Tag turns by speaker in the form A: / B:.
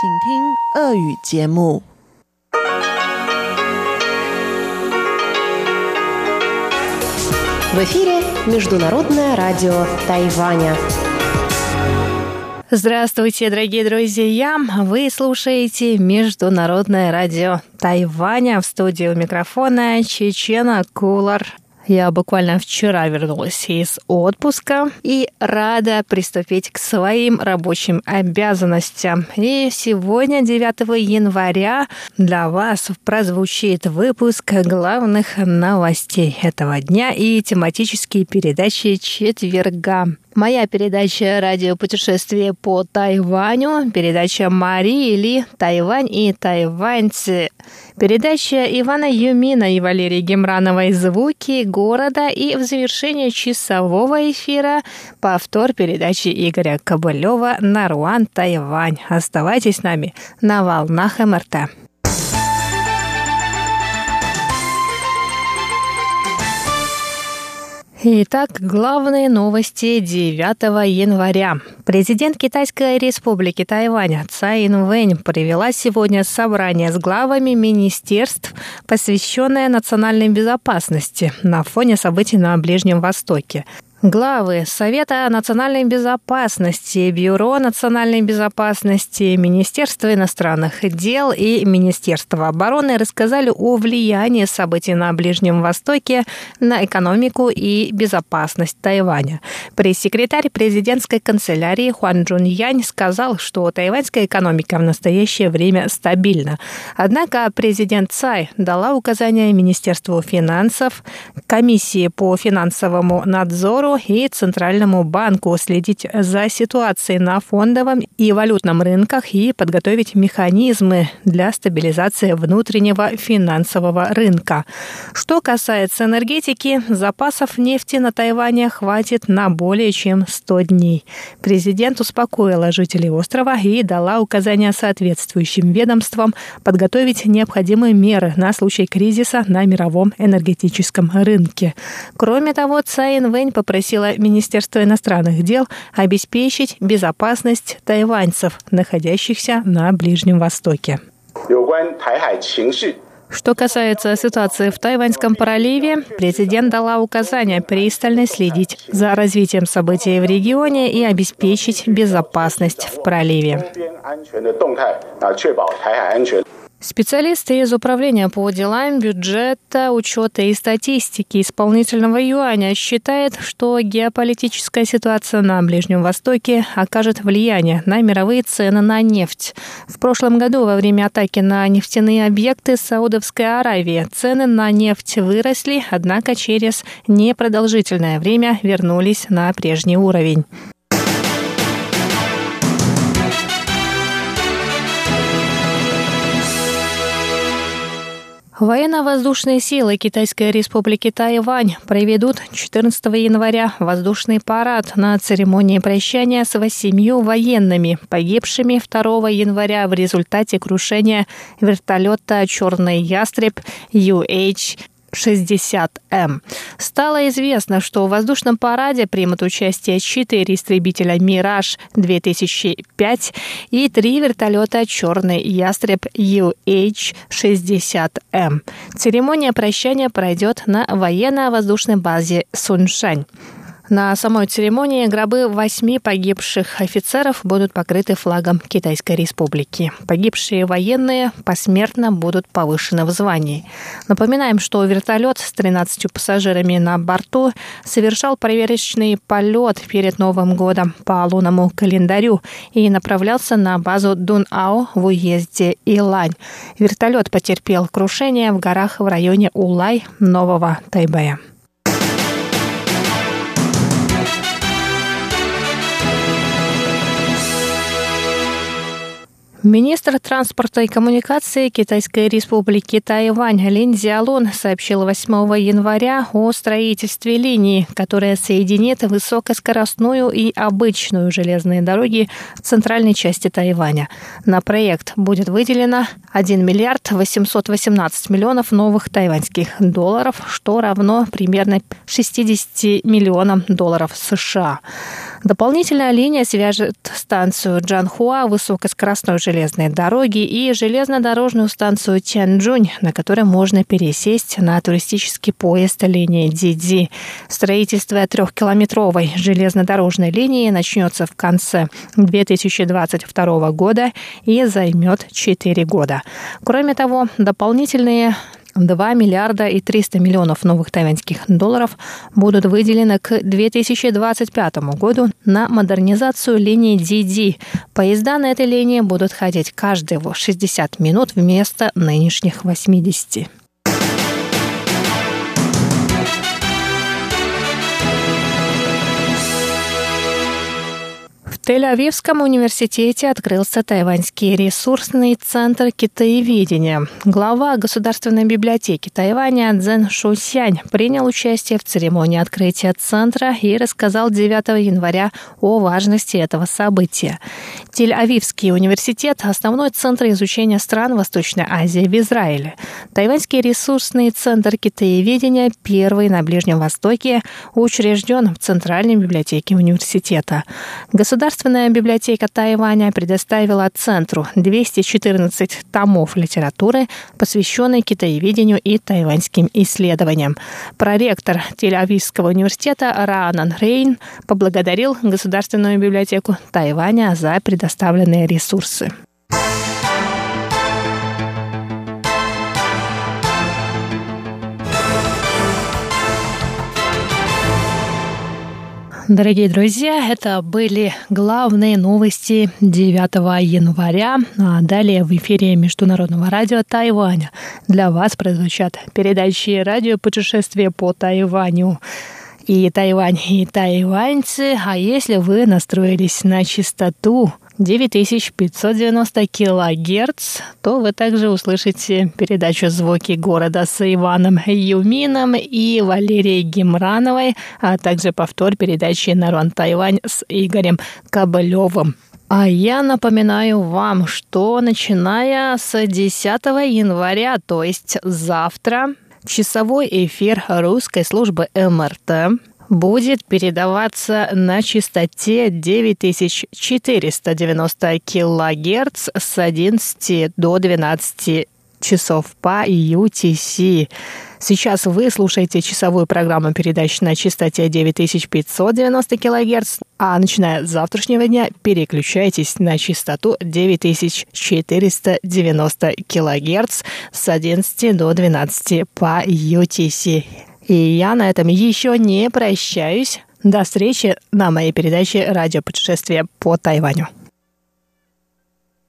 A: 请听俄语节目。
B: В эфире Международное радио Тайваня.
C: Здравствуйте, дорогие друзья! Вы слушаете Международное радио Тайваня в студии у микрофона Чечена Кулар. Я буквально вчера вернулась из отпуска и рада приступить к своим рабочим обязанностям. И сегодня, 9 января, для вас прозвучит выпуск главных новостей этого дня и тематические передачи четверга. Моя передача «Радиопутешествие по Тайваню», передача Марии Ли «Тайвань и тайваньцы», передача Ивана Юмина и Валерии Гемрановой «Звуки города» и в завершение часового эфира повтор передачи Игоря Кобылева «Наруан, Тайвань». Оставайтесь с нами на волнах МРТ. Итак, главные новости 9 января. Президент Китайской республики Тайвань Цай Инвэнь провела сегодня собрание с главами министерств, посвященное национальной безопасности на фоне событий на Ближнем Востоке. Главы Совета национальной безопасности, Бюро национальной безопасности, Министерство иностранных дел и Министерство обороны рассказали о влиянии событий на Ближнем Востоке на экономику и безопасность Тайваня. Пресс-секретарь президентской канцелярии Хуан Джун Янь сказал, что тайваньская экономика в настоящее время стабильна. Однако президент Цай дала указания Министерству финансов, Комиссии по финансовому надзору и Центральному банку следить за ситуацией на фондовом и валютном рынках и подготовить механизмы для стабилизации внутреннего финансового рынка. Что касается энергетики, запасов нефти на Тайване хватит на более чем 100 дней. Президент успокоила жителей острова и дала указания соответствующим ведомствам подготовить необходимые меры на случай кризиса на мировом энергетическом рынке. Кроме того, Цай Вэнь попросил попросила Министерство иностранных дел обеспечить безопасность тайваньцев, находящихся на Ближнем Востоке. Что касается ситуации в Тайваньском проливе, президент дала указание пристально следить за развитием событий в регионе и обеспечить безопасность в проливе. Специалисты из Управления по делам бюджета, учета и статистики исполнительного юаня считают, что геополитическая ситуация на Ближнем Востоке окажет влияние на мировые цены на нефть. В прошлом году во время атаки на нефтяные объекты Саудовской Аравии цены на нефть выросли, однако через непродолжительное время вернулись на прежний уровень. Военно-воздушные силы Китайской республики Тайвань проведут 14 января воздушный парад на церемонии прощания с восемью военными, погибшими 2 января в результате крушения вертолета «Черный ястреб» UH 60М. Стало известно, что в воздушном параде примут участие четыре истребителя «Мираж-2005» и три вертолета «Черный ястреб UH-60М». Церемония прощания пройдет на военно-воздушной базе Суншань. На самой церемонии гробы восьми погибших офицеров будут покрыты флагом Китайской Республики. Погибшие военные посмертно будут повышены в звании. Напоминаем, что вертолет с 13 пассажирами на борту совершал проверочный полет перед Новым годом по лунному календарю и направлялся на базу Дун-Ао в уезде Илань. Вертолет потерпел крушение в горах в районе Улай Нового Тайбэя. Министр транспорта и коммуникации Китайской республики Тайвань Лин Зиалун сообщил 8 января о строительстве линии, которая соединит высокоскоростную и обычную железные дороги в центральной части Тайваня. На проект будет выделено 1 миллиард 818 миллионов новых тайваньских долларов, что равно примерно 60 миллионам долларов США. Дополнительная линия свяжет станцию Джанхуа высокоскоростной железной дороги и железнодорожную станцию Тяньчжунь, на которой можно пересесть на туристический поезд линии Диди. Строительство трехкилометровой железнодорожной линии начнется в конце 2022 года и займет 4 года. Кроме того, дополнительные 2 миллиарда и 300 миллионов новых тайваньских долларов будут выделены к 2025 году на модернизацию линии DD. Поезда на этой линии будут ходить каждые 60 минут вместо нынешних 80. Тель-Авивском университете открылся Тайваньский ресурсный центр китаеведения. Глава Государственной библиотеки Тайваня Цзэн Шусянь принял участие в церемонии открытия центра и рассказал 9 января о важности этого события. Тель-Авивский университет – основной центр изучения стран Восточной Азии в Израиле. Тайваньский ресурсный центр китаеведения – первый на Ближнем Востоке, учрежден в Центральной библиотеке университета. Государственная Государственная библиотека Тайваня предоставила Центру 214 томов литературы, посвященной китаеведению и тайваньским исследованиям. Проректор Тель-Авивского университета Раанан Рейн поблагодарил Государственную библиотеку Тайваня за предоставленные ресурсы. Дорогие друзья, это были главные новости 9 января. А далее в эфире Международного радио Тайваня для вас прозвучат передачи радио «Путешествие по Тайваню» и Тайвань, и тайваньцы. А если вы настроились на частоту 9590 килогерц, то вы также услышите передачу «Звуки города» с Иваном Юмином и Валерией Гемрановой, а также повтор передачи «Нарон Тайвань» с Игорем Кобылевым. А я напоминаю вам, что начиная с 10 января, то есть завтра, часовой эфир русской службы МРТ будет передаваться на частоте 9490 килогерц с 11 до 12 часов по UTC. Сейчас вы слушаете часовую программу передач на частоте 9590 кГц, а начиная с завтрашнего дня переключайтесь на частоту 9490 кГц с 11 до 12 по UTC. И я на этом еще не прощаюсь. До встречи на моей передаче «Радиопутешествие по Тайваню».